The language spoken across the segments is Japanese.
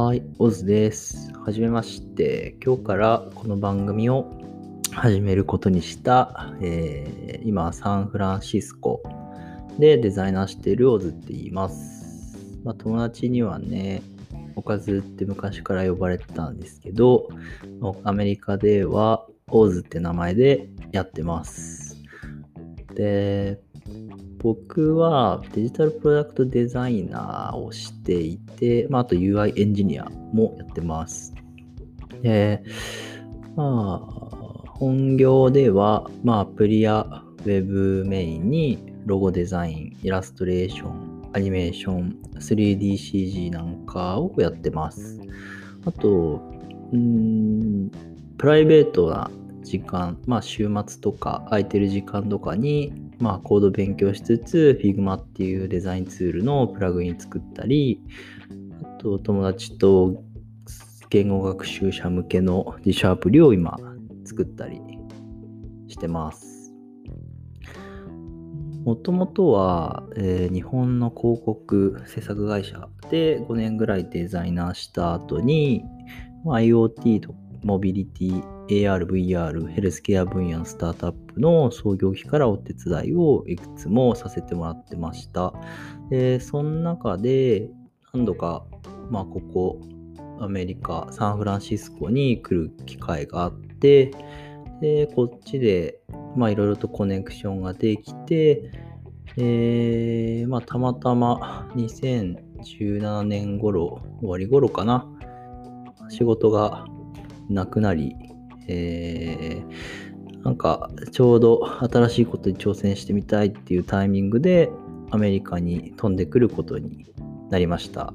はい、オズです。はじめまして。今日からこの番組を始めることにした、えー、今、サンフランシスコでデザイナーしているオズって言います。まあ、友達にはね、おかずって昔から呼ばれてたんですけど、アメリカではオズって名前でやってます。で、僕はデジタルプロダクトデザイナーをしていて、まあ、あと UI エンジニアもやってます。で、まあ、本業では、まあ、アプリやウェブメインにロゴデザイン、イラストレーション、アニメーション、3DCG なんかをやってます。あと、んプライベートな時間、まあ週末とか空いてる時間とかに、まあコード勉強しつつ Figma っていうデザインツールのプラグイン作ったり、あと友達と言語学習者向けの自社アプリを今作ったりしてます。もともとは、えー、日本の広告制作会社で5年ぐらいデザイナーした後に、IoT とモビリティ、AR、VR、ヘルスケア分野のスタートアップの創業期からお手伝いをいくつもさせてもらってました。で、その中で何度か、まあ、ここ、アメリカ、サンフランシスコに来る機会があって、で、こっちで、まあ、いろいろとコネクションができて、えー、まあ、たまたま2017年頃、終わり頃かな、仕事がなくなり、えー、なんかちょうど新しいことに挑戦してみたいっていうタイミングでアメリカに飛んでくることになりました。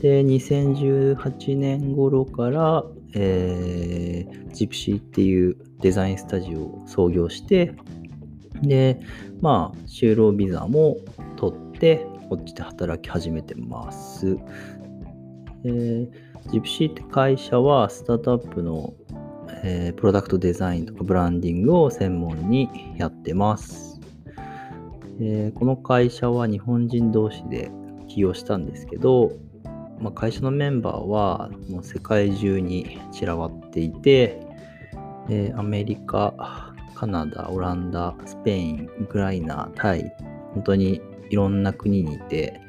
で、2018年頃から、えー、ジプシーっていうデザインスタジオを創業して、で、まあ、就労ビザも取って、こっちで働き始めてます。ジプシーって会社はスタートアップの、えー、プロダクトデザインとかブランディングを専門にやってます。えー、この会社は日本人同士で起業したんですけど、まあ、会社のメンバーはもう世界中に散らばっていて、えー、アメリカ、カナダ、オランダ、スペイン、ウクライナ、タイ、本当にいろんな国にいて、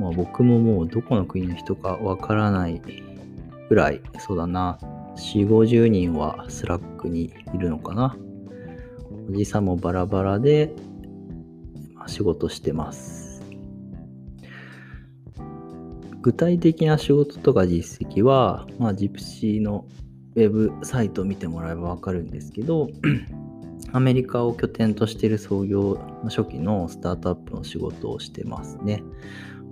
まあ、僕ももうどこの国の人かわからないぐらい、そうだな、4、50人は Slack にいるのかな。おじさんもバラバラで、ま、仕事してます。具体的な仕事とか実績は、まあ、ジプシーのウェブサイトを見てもらえばわかるんですけど、アメリカを拠点としている創業初期のスタートアップの仕事をしてますね。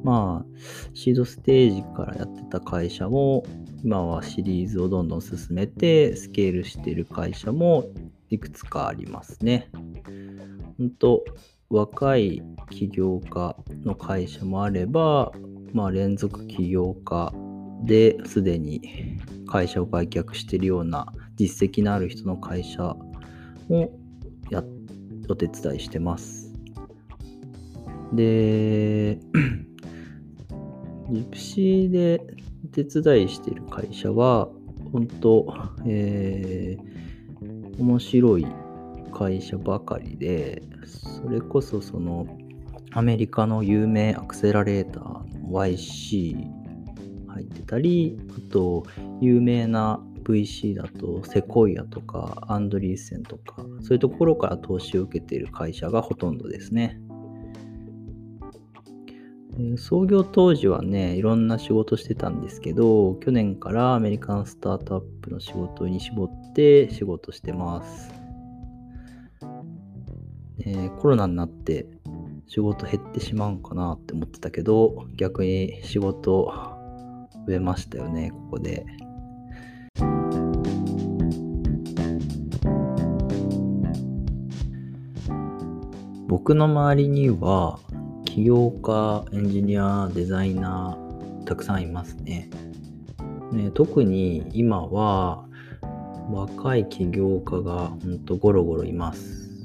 まあ、シードステージからやってた会社も、今はシリーズをどんどん進めて、スケールしている会社もいくつかありますね。本当若い起業家の会社もあれば、まあ、連続起業家ですでに会社を売却しているような実績のある人の会社もやお手伝いしてます。で、ジプシーで手伝いしてる会社は、本当、えー、面白い会社ばかりで、それこそその、アメリカの有名アクセラレーターの YC 入ってたり、あと、有名な VC だとセコイアとかアンドリーセンとかそういうところから投資を受けている会社がほとんどですね。創業当時はね、いろんな仕事してたんですけど、去年からアメリカンスタートアップの仕事に絞って仕事してます。えー、コロナになって仕事減ってしまうんかなって思ってたけど、逆に仕事増えましたよね、ここで。僕の周りには起業家、エンジニア、デザイナー、たくさんいますね。ね特に今は若い起業家がほんとゴロゴロいます。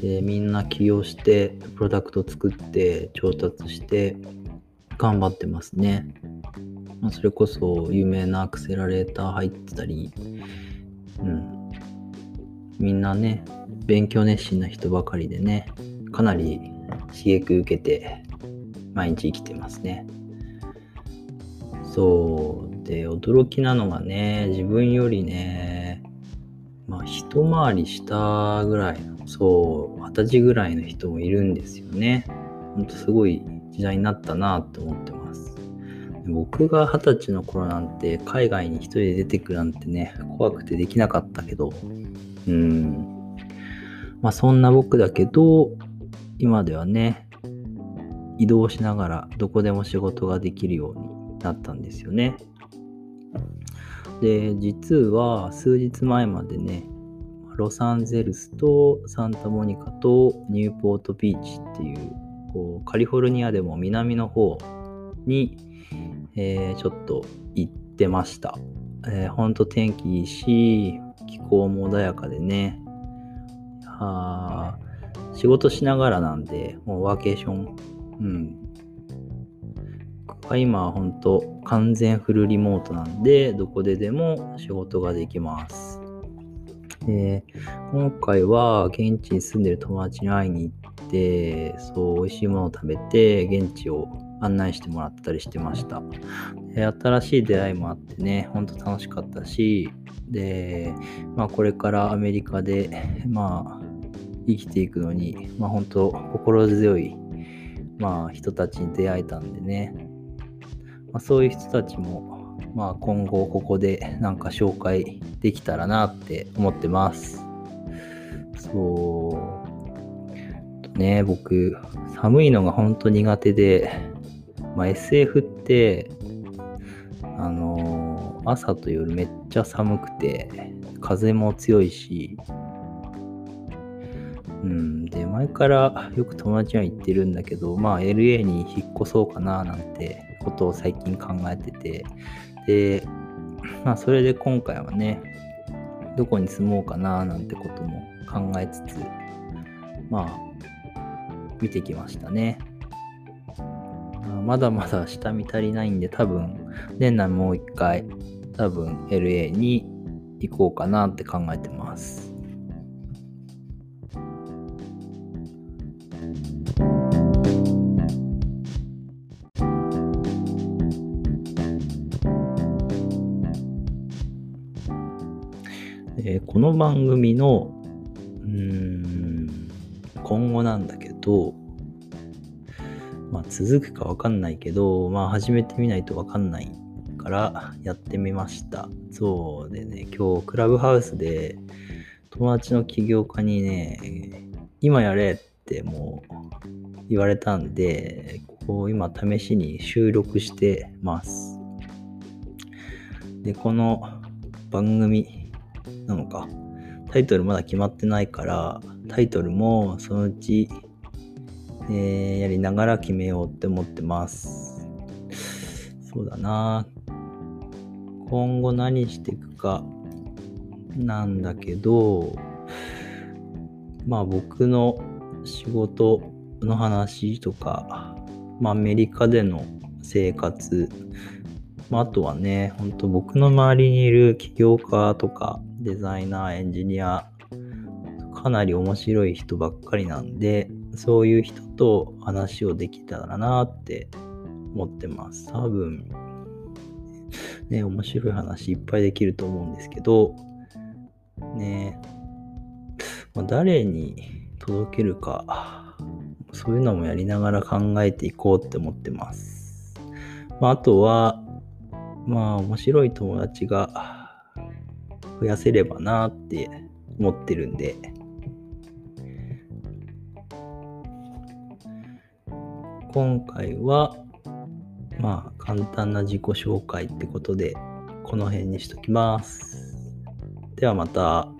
で、みんな起業して、プロダクト作って、調達して、頑張ってますね。ま、それこそ有名なアクセラレーター入ってたり、うん。みんなね、勉強熱心な人ばかりでね、かなり刺激受けて毎日生きてますね。そう。で、驚きなのがね、自分よりね、まあ、一回り下ぐらいの、そう、二十歳ぐらいの人もいるんですよね。ほんとすごい時代になったなって思ってます。僕が二十歳の頃なんて海外に一人で出てくなんてね、怖くてできなかったけど、うん。まあそんな僕だけど、今ではね、移動しながらどこでも仕事ができるようになったんですよね。で、実は数日前までね、ロサンゼルスとサンタモニカとニューポートビーチっていうこうカリフォルニアでも南の方に、えー、ちょっと行ってました。えー、ほんと天気いいし、気候も穏やかでね。あ仕事しながらなんで、もうワーケーション。うん。今は本当完全フルリモートなんで、どこででも仕事ができます。で、今回は現地に住んでる友達に会いに行って、そう、美味しいものを食べて、現地を案内してもらったりしてました。で新しい出会いもあってね、ほんと楽しかったし、で、まあこれからアメリカで、まあ生きていくのに、まあ本当心強い、まあ人たちに出会えたんでね、まあ、そういう人たちも、まあ今後ここでなんか紹介できたらなって思ってます。そう。ね、僕、寒いのが本当苦手で、まあ、SF って、あのー、朝と夜めっちゃ寒くて、風も強いし、前からよく友達には言ってるんだけど、まあ LA に引っ越そうかななんてことを最近考えてて、で、まあそれで今回はね、どこに住もうかななんてことも考えつつ、まあ、見てきましたね。まだまだ下見足りないんで、多分、年内もう一回、多分 LA に行こうかなって考えてます。えこの番組の、うーん、今後なんだけど、まあ、続くかわかんないけど、まあ、始めてみないとわかんないからやってみました。そうでね、今日クラブハウスで友達の起業家にね、今やれってもう言われたんで、こう今試しに収録してます。で、この番組なのか、タイトルまだ決まってないから、タイトルもそのうちえー、やりながら決めようって思ってます。そうだな。今後何していくかなんだけど、まあ僕の仕事の話とか、まあアメリカでの生活、まあ、あとはね、ほんと僕の周りにいる起業家とかデザイナー、エンジニア、かなり面白い人ばっかりなんで、そういう人と話をできたらなって思ってます。多分、ね、面白い話いっぱいできると思うんですけど、ね、まあ、誰に届けるか、そういうのもやりながら考えていこうって思ってます。まあ、あとは、まあ、面白い友達が増やせればなって思ってるんで、今回は、まあ、簡単な自己紹介ってことで、この辺にしときます。ではまた。